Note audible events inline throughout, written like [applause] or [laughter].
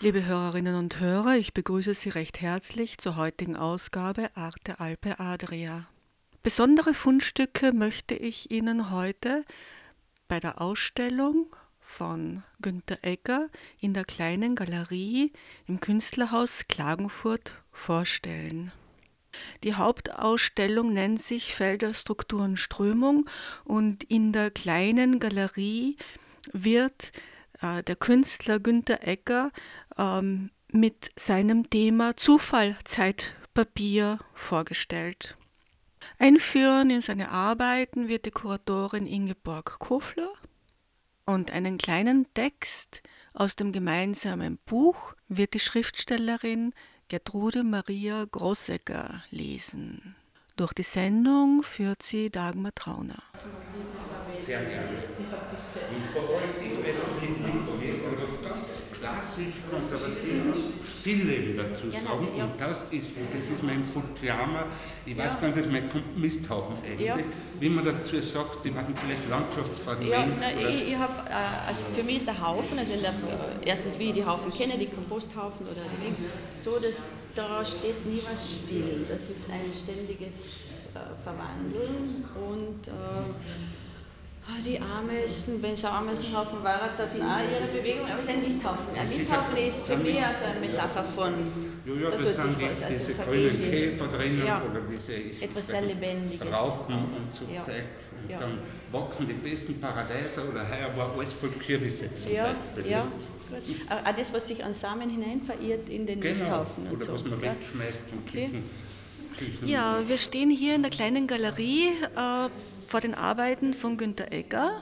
Liebe Hörerinnen und Hörer, ich begrüße Sie recht herzlich zur heutigen Ausgabe Arte Alpe Adria. Besondere Fundstücke möchte ich Ihnen heute bei der Ausstellung von Günter Egger in der kleinen Galerie im Künstlerhaus Klagenfurt vorstellen. Die Hauptausstellung nennt sich Felder, Strukturen, Strömung und in der kleinen Galerie wird äh, der Künstler Günter Egger ähm, mit seinem Thema Zufall, Zeitpapier vorgestellt. Einführen in seine Arbeiten wird die Kuratorin Ingeborg Kofler und einen kleinen Text aus dem gemeinsamen Buch wird die Schriftstellerin Gertrude Maria Großegger lesen. Durch die Sendung führt sie Dagmar Trauner. Sehr gerne. Und vor allem im Wesentlichen etwas ganz klassisch konservatives Stillleben dazu sagen. Und das ist, das ist mein Fukuyama, ich weiß gar nicht, das ist mein Misthaufen eigentlich. Ja. Wie man dazu sagt, ich weiß nicht, vielleicht Landschaftsfragment. Ja, na, ich, ich habe, äh, also für mich ist der Haufen, also der, erstens wie ich die Haufen kenne, die Komposthaufen oder die Links, so, dass da steht nie was still. Das ist ein ständiges äh, Verwandeln und äh, die Ameisen, wenn es ein Ameisenhaufen war, hatten auch ihre Bewegung, aber es ist ein Misthaufen. Ein Misthaufen ist für mich also eine Metapher von. Ja, ja, das sind die, was, also diese grünen Käfer drinnen ja, oder diese etwas sehr Lebendiges. Raupen und so ja. Zeug. Und ja. dann wachsen die besten Paradeiser oder heuer war alles voll Kürbisse zum ja, Beispiel. Ja, gut. Auch das, was sich an Samen hinein verirrt in den genau. Misthaufen und oder so. was man wegschmeißt vom okay. Küchen. Ja, wir stehen hier in der kleinen Galerie. Äh, vor den Arbeiten von Günter Egger.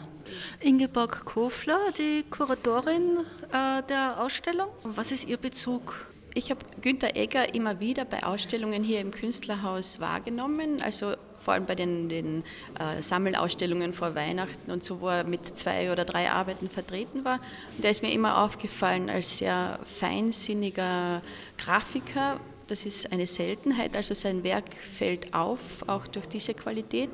Ingeborg Kofler, die Kuratorin äh, der Ausstellung. Was ist Ihr Bezug? Ich habe Günter Egger immer wieder bei Ausstellungen hier im Künstlerhaus wahrgenommen, also vor allem bei den, den äh, Sammelausstellungen vor Weihnachten und so, wo er mit zwei oder drei Arbeiten vertreten war. Und der ist mir immer aufgefallen als sehr feinsinniger Grafiker. Das ist eine Seltenheit, also sein Werk fällt auf, auch durch diese Qualität.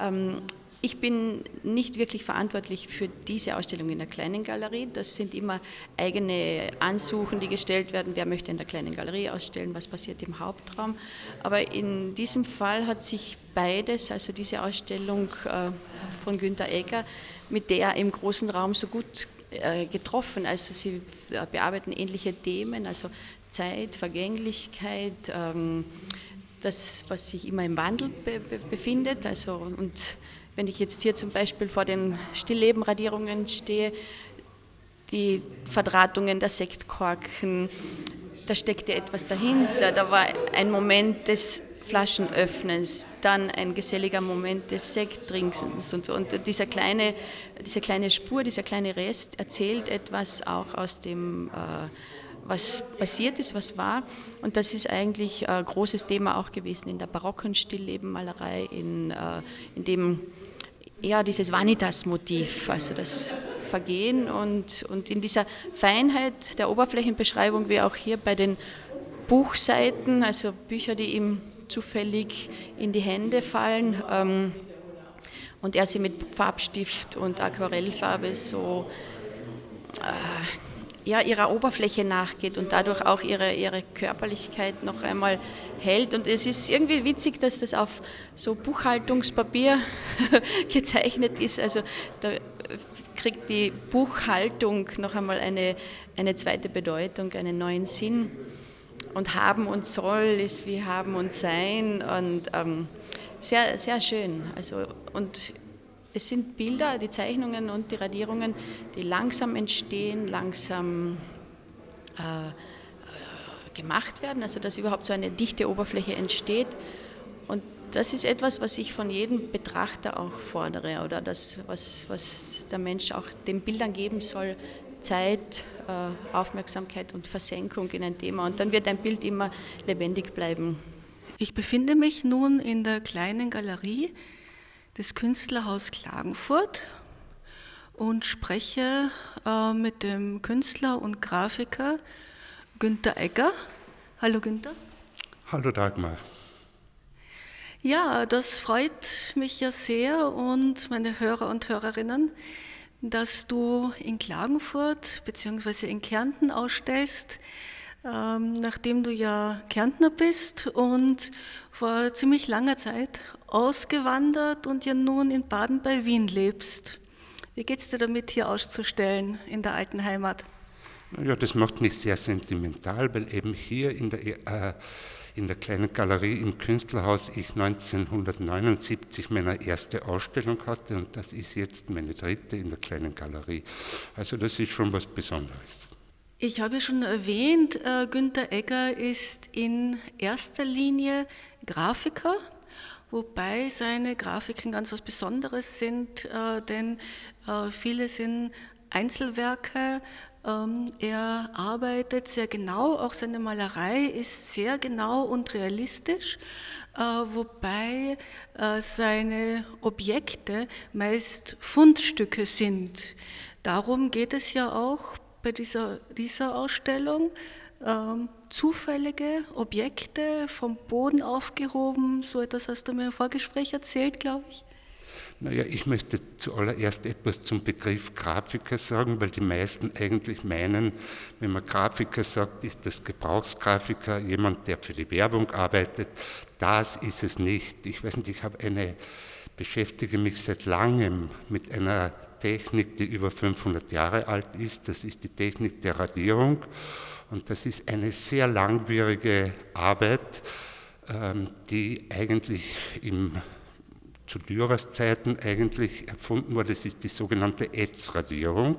Ähm, ich bin nicht wirklich verantwortlich für diese Ausstellung in der kleinen Galerie. Das sind immer eigene Ansuchen, die gestellt werden. Wer möchte in der kleinen Galerie ausstellen? Was passiert im Hauptraum? Aber in diesem Fall hat sich beides, also diese Ausstellung äh, von Günter Egger, mit der im großen Raum so gut äh, getroffen. Also sie äh, bearbeiten ähnliche Themen, also Zeit, Vergänglichkeit. Ähm, das, was sich immer im Wandel be be befindet. Also, und wenn ich jetzt hier zum Beispiel vor den Stilllebenradierungen stehe, die Verdrahtungen der Sektkorken, da steckte etwas dahinter. Da war ein Moment des Flaschenöffnens, dann ein geselliger Moment des Sekttrinkens und so. Und dieser kleine, diese kleine Spur, dieser kleine Rest erzählt etwas auch aus dem äh, was passiert ist, was war. Und das ist eigentlich ein großes Thema auch gewesen in der barocken Stilllebenmalerei, in, äh, in dem eher dieses Vanitas-Motiv, also das Vergehen und, und in dieser Feinheit der Oberflächenbeschreibung, wie auch hier bei den Buchseiten, also Bücher, die ihm zufällig in die Hände fallen. Ähm, und er sie mit Farbstift und Aquarellfarbe so äh, ja, ihrer Oberfläche nachgeht und dadurch auch ihre, ihre Körperlichkeit noch einmal hält. Und es ist irgendwie witzig, dass das auf so Buchhaltungspapier [laughs] gezeichnet ist. Also da kriegt die Buchhaltung noch einmal eine, eine zweite Bedeutung, einen neuen Sinn. Und haben und soll ist wie haben und sein und ähm, sehr, sehr schön. Also, und es sind Bilder, die Zeichnungen und die Radierungen, die langsam entstehen, langsam äh, äh, gemacht werden, also dass überhaupt so eine dichte Oberfläche entsteht. Und das ist etwas, was ich von jedem Betrachter auch fordere oder das, was, was der Mensch auch den Bildern geben soll, Zeit, äh, Aufmerksamkeit und Versenkung in ein Thema. Und dann wird ein Bild immer lebendig bleiben. Ich befinde mich nun in der kleinen Galerie des Künstlerhaus Klagenfurt und spreche äh, mit dem Künstler und Grafiker Günter Egger. Hallo Günter. Hallo Dagmar. Ja, das freut mich ja sehr und meine Hörer und Hörerinnen, dass du in Klagenfurt bzw. in Kärnten ausstellst ähm, nachdem du ja Kärntner bist und vor ziemlich langer Zeit ausgewandert und ja nun in Baden bei Wien lebst. Wie geht es dir damit, hier auszustellen in der alten Heimat? Ja, das macht mich sehr sentimental, weil eben hier in der, äh, in der kleinen Galerie im Künstlerhaus ich 1979 meine erste Ausstellung hatte und das ist jetzt meine dritte in der kleinen Galerie. Also das ist schon was Besonderes. Ich habe schon erwähnt, äh, Günter Egger ist in erster Linie Grafiker, wobei seine Grafiken ganz was Besonderes sind, äh, denn äh, viele sind Einzelwerke. Ähm, er arbeitet sehr genau, auch seine Malerei ist sehr genau und realistisch, wobei seine Objekte meist Fundstücke sind. Darum geht es ja auch bei dieser, dieser Ausstellung ähm, zufällige Objekte vom Boden aufgehoben. So etwas hast du mir im Vorgespräch erzählt, glaube ich. Naja, ich möchte zuallererst etwas zum Begriff Grafiker sagen, weil die meisten eigentlich meinen, wenn man Grafiker sagt, ist das Gebrauchsgrafiker jemand, der für die Werbung arbeitet. Das ist es nicht. Ich weiß nicht, ich habe eine, beschäftige mich seit langem mit einer Technik, die über 500 Jahre alt ist. Das ist die Technik der Radierung. Und das ist eine sehr langwierige Arbeit, ähm, die eigentlich im, zu Dürers Zeiten eigentlich erfunden wurde. Das ist die sogenannte Ätzradierung.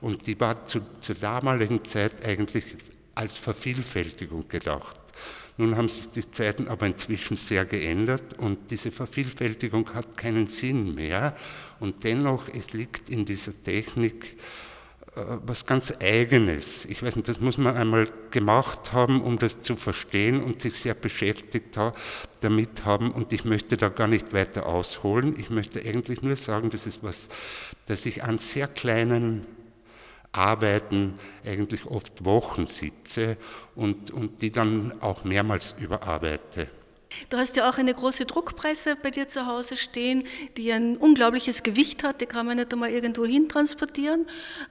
Und die war zu, zur damaligen Zeit eigentlich als Vervielfältigung gedacht. Nun haben sich die Zeiten aber inzwischen sehr geändert und diese Vervielfältigung hat keinen Sinn mehr. Und dennoch, es liegt in dieser Technik äh, was ganz Eigenes. Ich weiß nicht, das muss man einmal gemacht haben, um das zu verstehen und sich sehr beschäftigt damit haben. Und ich möchte da gar nicht weiter ausholen. Ich möchte eigentlich nur sagen, das ist was, das ich an sehr kleinen Arbeiten eigentlich oft Wochen sitze und, und die dann auch mehrmals überarbeite. Du hast ja auch eine große Druckpresse bei dir zu Hause stehen, die ein unglaubliches Gewicht hat, die kann man nicht einmal irgendwo hin transportieren.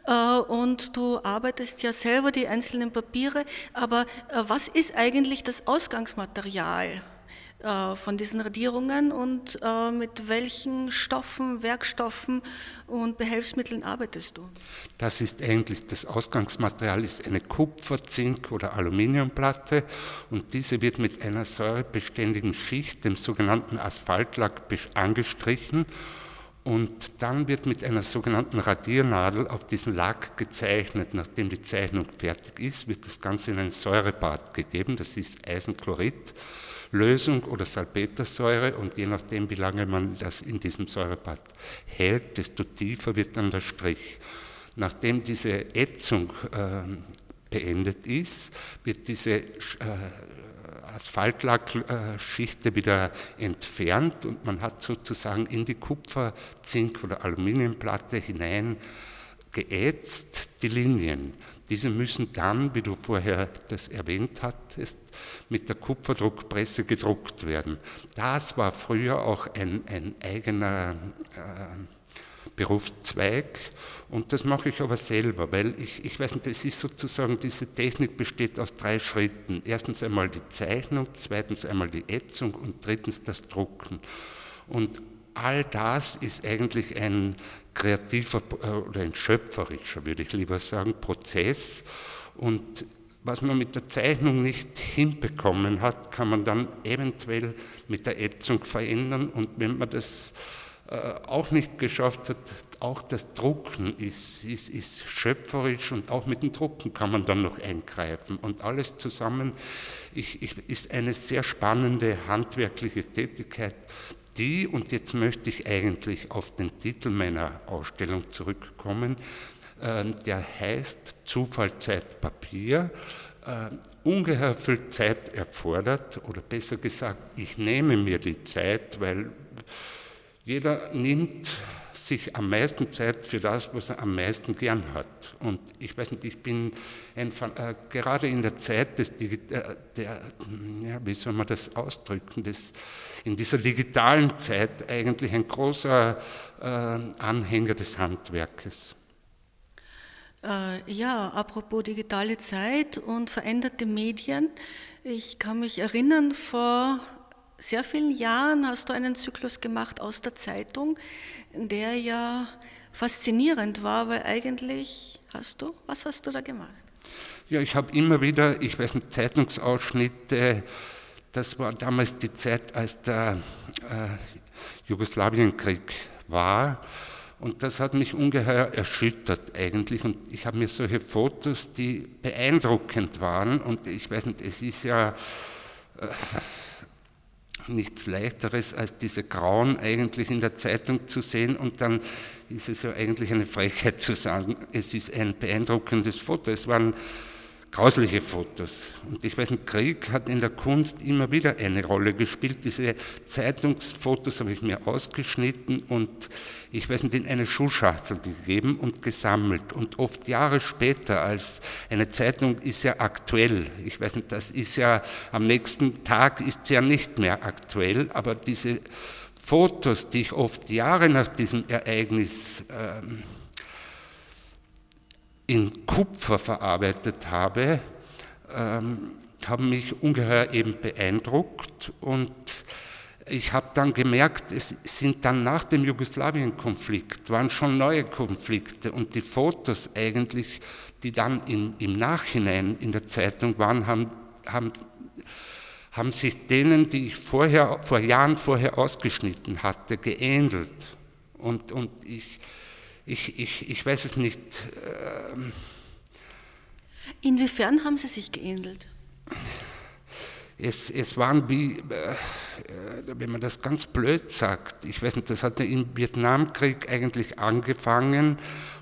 Äh, und du arbeitest ja selber die einzelnen Papiere, aber äh, was ist eigentlich das Ausgangsmaterial? Äh, von diesen Radierungen und äh, mit welchen Stoffen, Werkstoffen und Behelfsmitteln arbeitest du? Das ist eigentlich, das Ausgangsmaterial ist eine Kupfer-, Zink- oder Aluminiumplatte und diese wird mit einer säurebeständigen Schicht, dem sogenannten Asphaltlack, angestrichen und dann wird mit einer sogenannten Radiernadel auf diesen Lack gezeichnet. Nachdem die Zeichnung fertig ist, wird das Ganze in ein Säurebad gegeben, das ist Eisenchlorid. Lösung oder Salpetersäure und je nachdem, wie lange man das in diesem Säurebad hält, desto tiefer wird dann der Strich. Nachdem diese Ätzung äh, beendet ist, wird diese äh, Asphaltlackschichte wieder entfernt und man hat sozusagen in die Kupfer-, Zink- oder Aluminiumplatte hinein geätzt die Linien. Diese müssen dann, wie du vorher das erwähnt hattest, mit der Kupferdruckpresse gedruckt werden. Das war früher auch ein, ein eigener äh, Berufszweig und das mache ich aber selber, weil ich, ich weiß nicht, es ist sozusagen, diese Technik besteht aus drei Schritten. Erstens einmal die Zeichnung, zweitens einmal die Ätzung und drittens das Drucken. Und all das ist eigentlich ein kreativer äh, oder ein schöpferischer, würde ich lieber sagen, Prozess. Und was man mit der Zeichnung nicht hinbekommen hat, kann man dann eventuell mit der Ätzung verändern. Und wenn man das äh, auch nicht geschafft hat, auch das Drucken ist, ist, ist schöpferisch und auch mit dem Drucken kann man dann noch eingreifen. Und alles zusammen ich, ich, ist eine sehr spannende handwerkliche Tätigkeit, die, und jetzt möchte ich eigentlich auf den Titel meiner Ausstellung zurückkommen, ähm, der heißt Zufallzeit Papier. Ähm, ungeheuer viel Zeit erfordert, oder besser gesagt, ich nehme mir die Zeit, weil jeder nimmt sich am meisten Zeit für das, was er am meisten gern hat. Und ich weiß nicht, ich bin ein, äh, gerade in der Zeit des, äh, der, ja, wie soll man das ausdrücken, des, in dieser digitalen Zeit eigentlich ein großer äh, Anhänger des Handwerkes. Äh, ja, apropos digitale Zeit und veränderte Medien. Ich kann mich erinnern, vor sehr vielen Jahren hast du einen Zyklus gemacht aus der Zeitung, der ja faszinierend war, weil eigentlich hast du, was hast du da gemacht? Ja, ich habe immer wieder, ich weiß nicht, Zeitungsausschnitte, das war damals die Zeit, als der äh, Jugoslawienkrieg war. Und das hat mich ungeheuer erschüttert eigentlich. Und ich habe mir solche Fotos, die beeindruckend waren. Und ich weiß nicht, es ist ja äh, nichts Leichteres, als diese Grauen eigentlich in der Zeitung zu sehen. Und dann ist es ja eigentlich eine Frechheit zu sagen, es ist ein beeindruckendes Foto. Es waren grausliche Fotos. Und ich weiß nicht, Krieg hat in der Kunst immer wieder eine Rolle gespielt. Diese Zeitungsfotos habe ich mir ausgeschnitten und ich weiß nicht, in eine Schuhschachtel gegeben und gesammelt. Und oft Jahre später, als eine Zeitung ist ja aktuell. Ich weiß nicht, das ist ja am nächsten Tag ist sie ja nicht mehr aktuell, aber diese Fotos, die ich oft Jahre nach diesem Ereignis ähm, in Kupfer verarbeitet habe, ähm, haben mich ungeheuer eben beeindruckt und ich habe dann gemerkt, es sind dann nach dem Jugoslawien-Konflikt, waren schon neue Konflikte und die Fotos eigentlich, die dann im, im Nachhinein in der Zeitung waren, haben, haben, haben sich denen, die ich vorher, vor Jahren vorher ausgeschnitten hatte, geähnelt. Und, und ich, ich, ich, ich weiß es nicht. Ähm Inwiefern haben Sie sich geähnelt? Es, es waren wie, äh, wenn man das ganz blöd sagt, ich weiß nicht, das hat im Vietnamkrieg eigentlich angefangen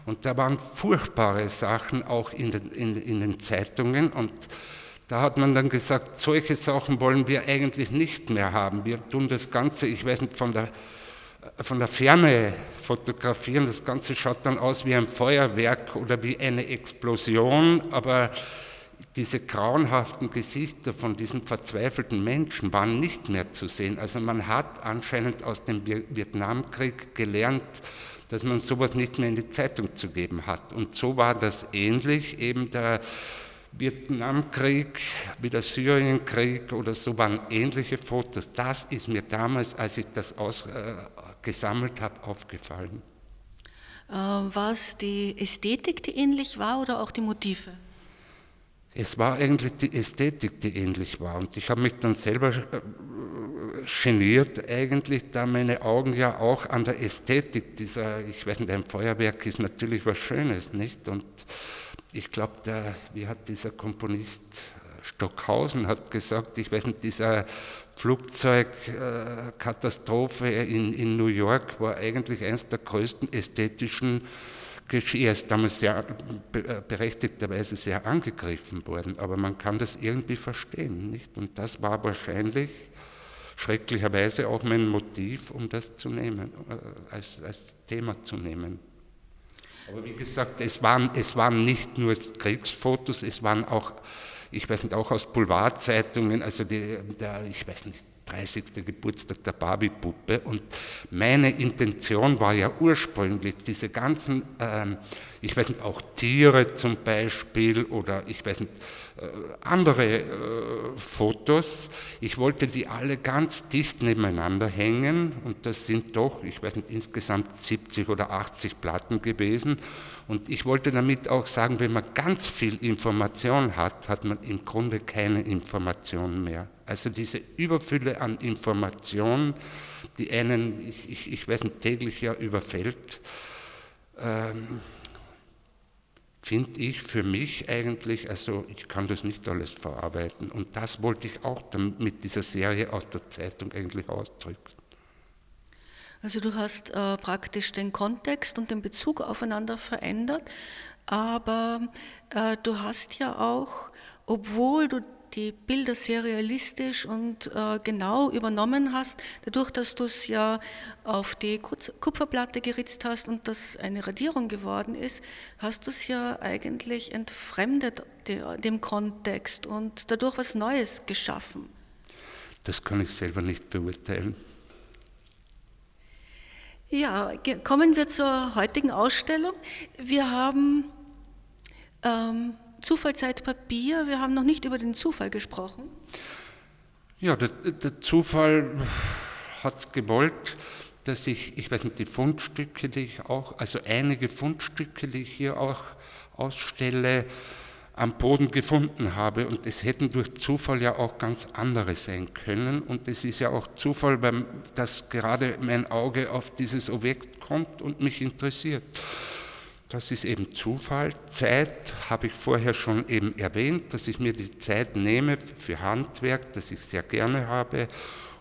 und da waren furchtbare Sachen auch in den, in, in den Zeitungen und da hat man dann gesagt, solche Sachen wollen wir eigentlich nicht mehr haben. Wir tun das Ganze, ich weiß nicht, von der von der Ferne fotografieren. Das Ganze schaut dann aus wie ein Feuerwerk oder wie eine Explosion, aber diese grauenhaften Gesichter von diesen verzweifelten Menschen waren nicht mehr zu sehen. Also man hat anscheinend aus dem Vietnamkrieg gelernt, dass man sowas nicht mehr in die Zeitung zu geben hat. Und so war das ähnlich, eben der Vietnamkrieg, wie der Syrienkrieg oder so waren ähnliche Fotos. Das ist mir damals, als ich das aus, äh, gesammelt habe, aufgefallen. Äh, war es die Ästhetik, die ähnlich war oder auch die Motive? Es war eigentlich die Ästhetik, die ähnlich war. Und ich habe mich dann selber äh, geniert, eigentlich, da meine Augen ja auch an der Ästhetik dieser, ich weiß nicht, ein Feuerwerk ist natürlich was Schönes, nicht? Und ich glaube, wie hat dieser Komponist Stockhausen hat gesagt, ich weiß nicht, dieser Flugzeugkatastrophe in, in New York war eigentlich eines der größten ästhetischen Geschehen. Er ist damals sehr berechtigterweise sehr angegriffen worden, aber man kann das irgendwie verstehen, nicht? Und das war wahrscheinlich schrecklicherweise auch mein Motiv, um das zu nehmen, äh, als, als Thema zu nehmen. Aber wie gesagt, es waren, es waren nicht nur Kriegsfotos, es waren auch ich weiß nicht, auch aus Boulevardzeitungen, also die, der, ich weiß nicht, 30. Geburtstag der Barbie-Puppe. Und meine Intention war ja ursprünglich, diese ganzen, ähm, ich weiß nicht, auch Tiere zum Beispiel oder ich weiß nicht, äh, andere äh, Fotos, ich wollte die alle ganz dicht nebeneinander hängen und das sind doch, ich weiß nicht, insgesamt 70 oder 80 Platten gewesen. Und ich wollte damit auch sagen, wenn man ganz viel Information hat, hat man im Grunde keine Information mehr. Also diese Überfülle an Informationen, die einen, ich, ich, ich weiß nicht, täglich ja überfällt, ähm, finde ich für mich eigentlich, also ich kann das nicht alles verarbeiten. Und das wollte ich auch mit dieser Serie aus der Zeitung eigentlich ausdrücken. Also du hast äh, praktisch den Kontext und den Bezug aufeinander verändert, aber äh, du hast ja auch, obwohl du die Bilder sehr realistisch und äh, genau übernommen hast, dadurch, dass du es ja auf die Kupferplatte geritzt hast und das eine Radierung geworden ist, hast du es ja eigentlich entfremdet dem Kontext und dadurch was Neues geschaffen. Das kann ich selber nicht beurteilen. Ja, kommen wir zur heutigen Ausstellung. Wir haben ähm, Zufallzeitpapier, wir haben noch nicht über den Zufall gesprochen. Ja, der, der Zufall hat es gewollt, dass ich, ich weiß nicht, die Fundstücke, die ich auch, also einige Fundstücke, die ich hier auch ausstelle, am Boden gefunden habe. Und es hätten durch Zufall ja auch ganz andere sein können. Und es ist ja auch Zufall, dass gerade mein Auge auf dieses Objekt kommt und mich interessiert. Das ist eben Zufall. Zeit habe ich vorher schon eben erwähnt, dass ich mir die Zeit nehme für Handwerk, das ich sehr gerne habe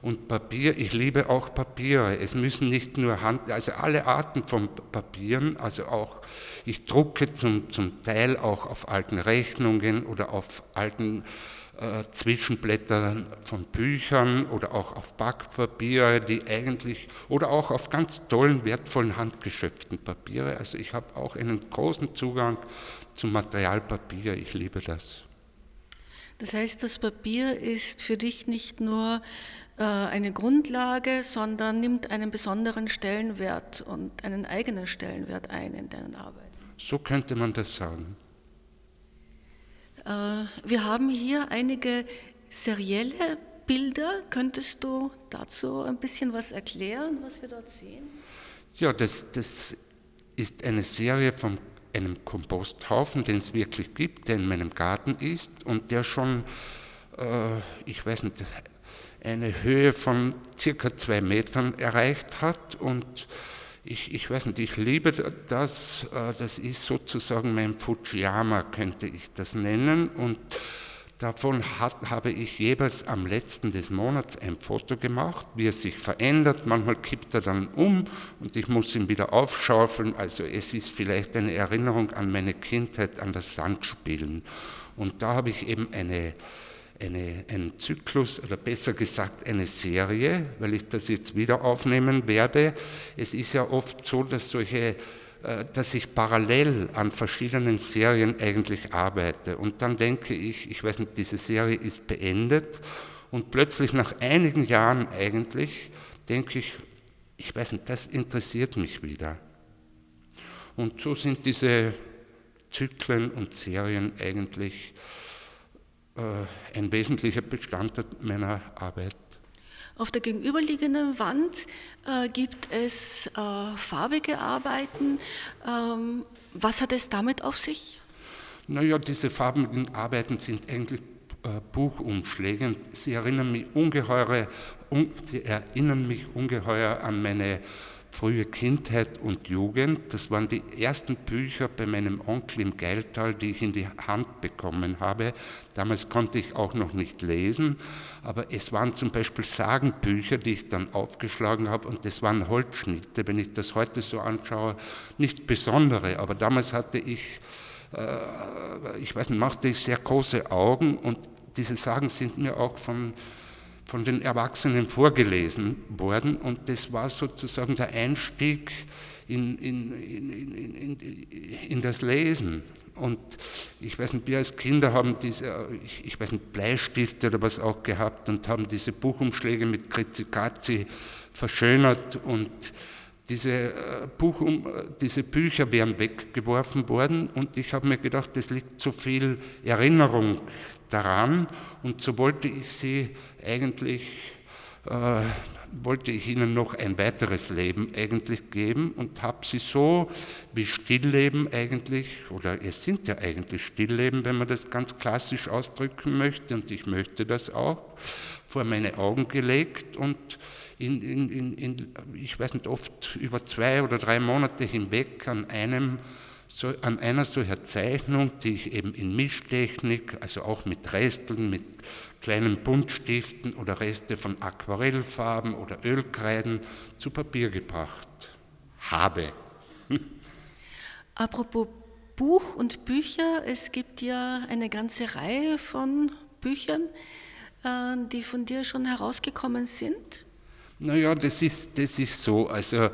und Papier, ich liebe auch Papiere. Es müssen nicht nur Hand, also alle Arten von Papieren, also auch, ich drucke zum, zum Teil auch auf alten Rechnungen oder auf alten äh, Zwischenblättern von Büchern oder auch auf Backpapiere, die eigentlich, oder auch auf ganz tollen, wertvollen handgeschöpften Papiere. Also ich habe auch einen großen Zugang zum Materialpapier, ich liebe das. Das heißt, das Papier ist für dich nicht nur äh, eine Grundlage, sondern nimmt einen besonderen Stellenwert und einen eigenen Stellenwert ein in deinen Arbeiten. So könnte man das sagen. Äh, wir haben hier einige serielle Bilder. Könntest du dazu ein bisschen was erklären, was wir dort sehen? Ja, das, das ist eine Serie von einem Komposthaufen, den es wirklich gibt, der in meinem Garten ist und der schon, äh, ich weiß nicht, eine Höhe von circa zwei Metern erreicht hat. Und ich, ich weiß nicht, ich liebe das. Äh, das ist sozusagen mein Fujiyama, könnte ich das nennen. Und davon hat, habe ich jeweils am letzten des Monats ein Foto gemacht, wie er sich verändert. Manchmal kippt er dann um und ich muss ihn wieder aufschaufeln. Also es ist vielleicht eine Erinnerung an meine Kindheit, an das Sandspielen. Und da habe ich eben eine eine, einen Zyklus oder besser gesagt eine Serie, weil ich das jetzt wieder aufnehmen werde. Es ist ja oft so, dass solche äh, dass ich parallel an verschiedenen Serien eigentlich arbeite. Und dann denke ich, ich weiß nicht, diese Serie ist beendet und plötzlich nach einigen Jahren eigentlich denke ich, ich weiß nicht, das interessiert mich wieder. Und so sind diese Zyklen und Serien eigentlich ein wesentlicher Bestandteil meiner Arbeit. Auf der gegenüberliegenden Wand äh, gibt es äh, farbige Arbeiten. Ähm, was hat es damit auf sich? Naja, diese farbigen Arbeiten sind eigentlich äh, Buchumschläge. Sie erinnern mich ungeheure, un, sie erinnern mich ungeheuer an meine frühe Kindheit und Jugend. Das waren die ersten Bücher bei meinem Onkel im Geiltal, die ich in die Hand bekommen habe. Damals konnte ich auch noch nicht lesen, aber es waren zum Beispiel Sagenbücher, die ich dann aufgeschlagen habe und das waren Holzschnitte. Wenn ich das heute so anschaue, nicht besondere, aber damals hatte ich, äh, ich weiß nicht, machte ich sehr große Augen und diese Sagen sind mir auch von von den Erwachsenen vorgelesen worden und das war sozusagen der Einstieg in, in, in, in, das Lesen. Und ich weiß nicht, wir als Kinder haben diese, ich, weiß nicht, Bleistifte oder was auch gehabt und haben diese Buchumschläge mit Krizikazi verschönert und diese, äh, Buchum, diese Bücher wären weggeworfen worden und ich habe mir gedacht, es liegt so viel Erinnerung daran und so wollte ich sie eigentlich, äh, wollte ich ihnen noch ein weiteres Leben eigentlich geben und habe sie so wie Stillleben eigentlich, oder es sind ja eigentlich Stillleben, wenn man das ganz klassisch ausdrücken möchte und ich möchte das auch, vor meine Augen gelegt und in, in, in, ich weiß nicht, oft über zwei oder drei Monate hinweg an einem so, an einer solcher Zeichnung, die ich eben in Mischtechnik, also auch mit Resteln, mit kleinen Buntstiften oder Reste von Aquarellfarben oder Ölkreiden zu Papier gebracht habe. Apropos Buch und Bücher, es gibt ja eine ganze Reihe von Büchern, äh, die von dir schon herausgekommen sind? Naja, das ist, das ist so. Also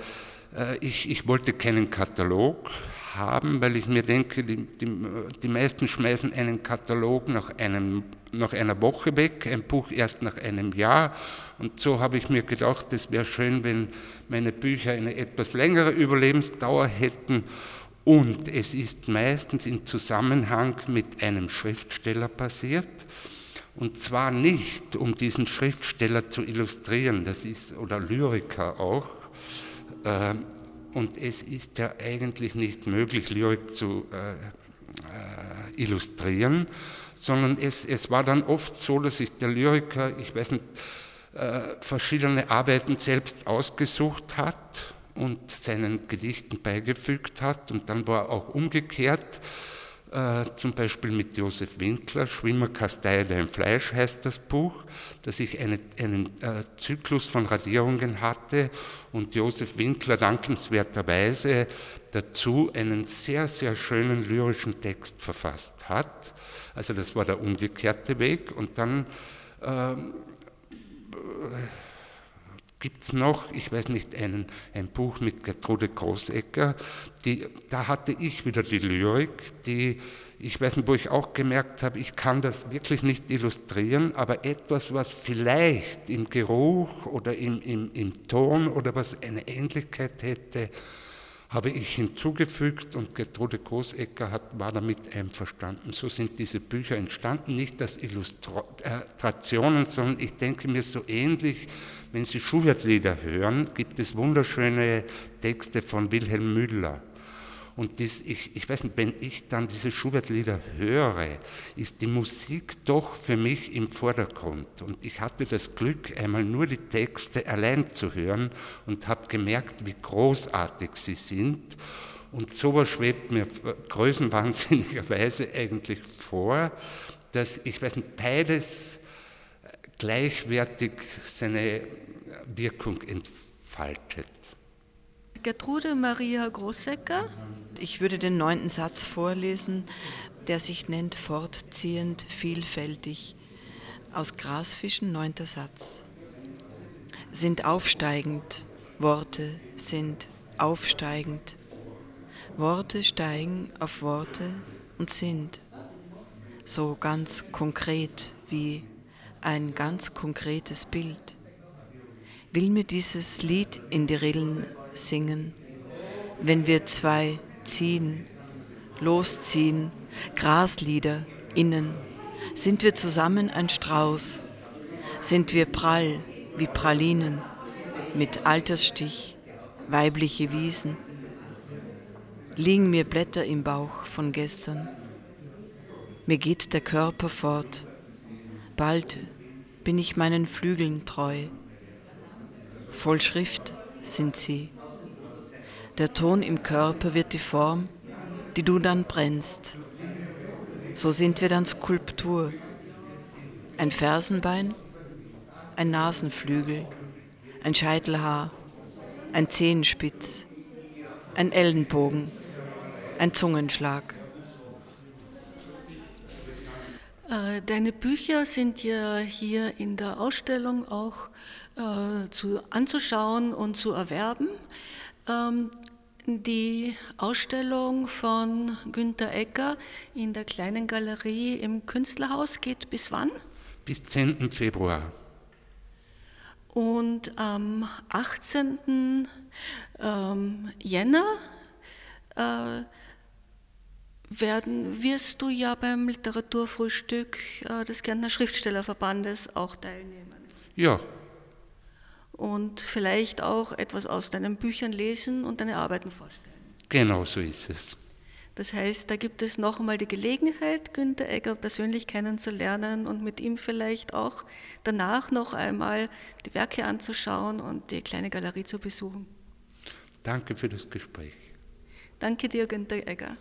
äh, ich, ich wollte keinen Katalog haben, weil ich mir denke, die, die, die meisten schmeißen einen Katalog nach, einem, nach einer Woche weg, ein Buch erst nach einem Jahr. Und so habe ich mir gedacht, es wäre schön, wenn meine Bücher eine etwas längere Überlebensdauer hätten. Und es ist meistens in Zusammenhang mit einem Schriftsteller passiert. Und zwar nicht, um diesen Schriftsteller zu illustrieren, das ist, oder Lyriker auch. Ähm, und es ist ja eigentlich nicht möglich, Lyrik zu äh, äh, illustrieren, sondern es, es war dann oft so, dass sich der Lyriker, ich weiß nicht, äh, verschiedene Arbeiten selbst ausgesucht hat und seinen Gedichten beigefügt hat. Und dann war auch umgekehrt, äh, zum Beispiel mit Josef Winkler, Schwimmer im Fleisch heißt das Buch, dass ich eine, einen äh, Zyklus von Radierungen hatte und Josef Winkler dankenswerterweise dazu einen sehr, sehr schönen lyrischen Text verfasst hat. Also das war der umgekehrte Weg und dann äh, gibt es noch, ich weiß nicht, einen, ein Buch mit Gertrude Großecker, die, da hatte ich wieder die Lyrik, die, ich weiß nicht, wo ich auch gemerkt habe, ich kann das wirklich nicht illustrieren, aber etwas, was vielleicht im Geruch oder im, im, im Ton oder was eine Ähnlichkeit hätte, habe ich hinzugefügt und Gertrude Großecker hat, war damit einverstanden. So sind diese Bücher entstanden, nicht als Illustrationen, sondern ich denke mir so ähnlich, wenn Sie Schubert-Lieder hören, gibt es wunderschöne Texte von Wilhelm Müller. Und das, ich, ich weiß nicht, wenn ich dann diese Schubert-Lieder höre, ist die Musik doch für mich im Vordergrund. Und ich hatte das Glück, einmal nur die Texte allein zu hören und habe gemerkt, wie großartig sie sind. Und sowas schwebt mir größenwahnsinnigerweise [laughs] eigentlich vor, dass ich weiß nicht, beides gleichwertig seine Wirkung entfaltet. Gertrude Maria Großecker. Ich würde den neunten Satz vorlesen, der sich nennt Fortziehend, vielfältig. Aus Grasfischen, neunter Satz. Sind aufsteigend, Worte sind aufsteigend. Worte steigen auf Worte und sind so ganz konkret wie ein ganz konkretes Bild. Will mir dieses Lied in die Rillen singen, wenn wir zwei ziehen, losziehen, Graslieder innen, sind wir zusammen ein Strauß, sind wir prall wie Pralinen, mit Altersstich, weibliche Wiesen, liegen mir Blätter im Bauch von gestern, mir geht der Körper fort, bald bin ich meinen Flügeln treu, voll Schrift sind sie. Der Ton im Körper wird die Form, die du dann brennst. So sind wir dann Skulptur. Ein Fersenbein, ein Nasenflügel, ein Scheitelhaar, ein Zehenspitz, ein Ellenbogen, ein Zungenschlag. Äh, deine Bücher sind ja hier in der Ausstellung auch äh, zu, anzuschauen und zu erwerben. Ähm, die Ausstellung von Günter Ecker in der kleinen Galerie im Künstlerhaus geht bis wann? Bis 10. Februar. Und am 18. Ähm, Jänner äh, werden, wirst du ja beim Literaturfrühstück äh, des Kärntner Schriftstellerverbandes auch teilnehmen. Ja. Und vielleicht auch etwas aus deinen Büchern lesen und deine Arbeiten vorstellen. Genau so ist es. Das heißt, da gibt es noch einmal die Gelegenheit, Günter Egger persönlich kennenzulernen und mit ihm vielleicht auch danach noch einmal die Werke anzuschauen und die kleine Galerie zu besuchen. Danke für das Gespräch. Danke dir, Günter Egger.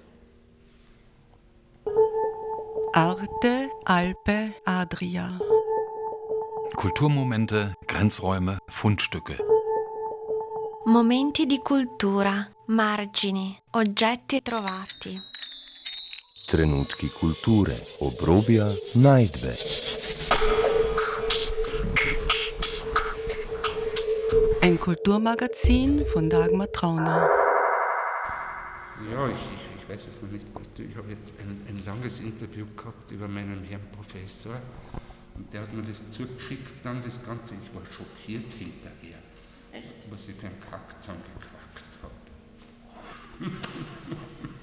Arte, Alpe, Adria. Kulturmomente, Grenzräume, Fundstücke. Momenti di cultura, margini, oggetti trovati. Trenutki kulture, obrobja, najdbe. Ein Kulturmagazin von Dagmar Trauner. Ja, ich, ich, ich weiß es noch nicht. Ich habe jetzt ein, ein langes Interview gehabt über meinen Herrn Professor und der hat mir das zugeschickt, dann das Ganze. Ich war schockiert hinterher, Echt? was ich für einen Kack zusammengequackt habe. [laughs]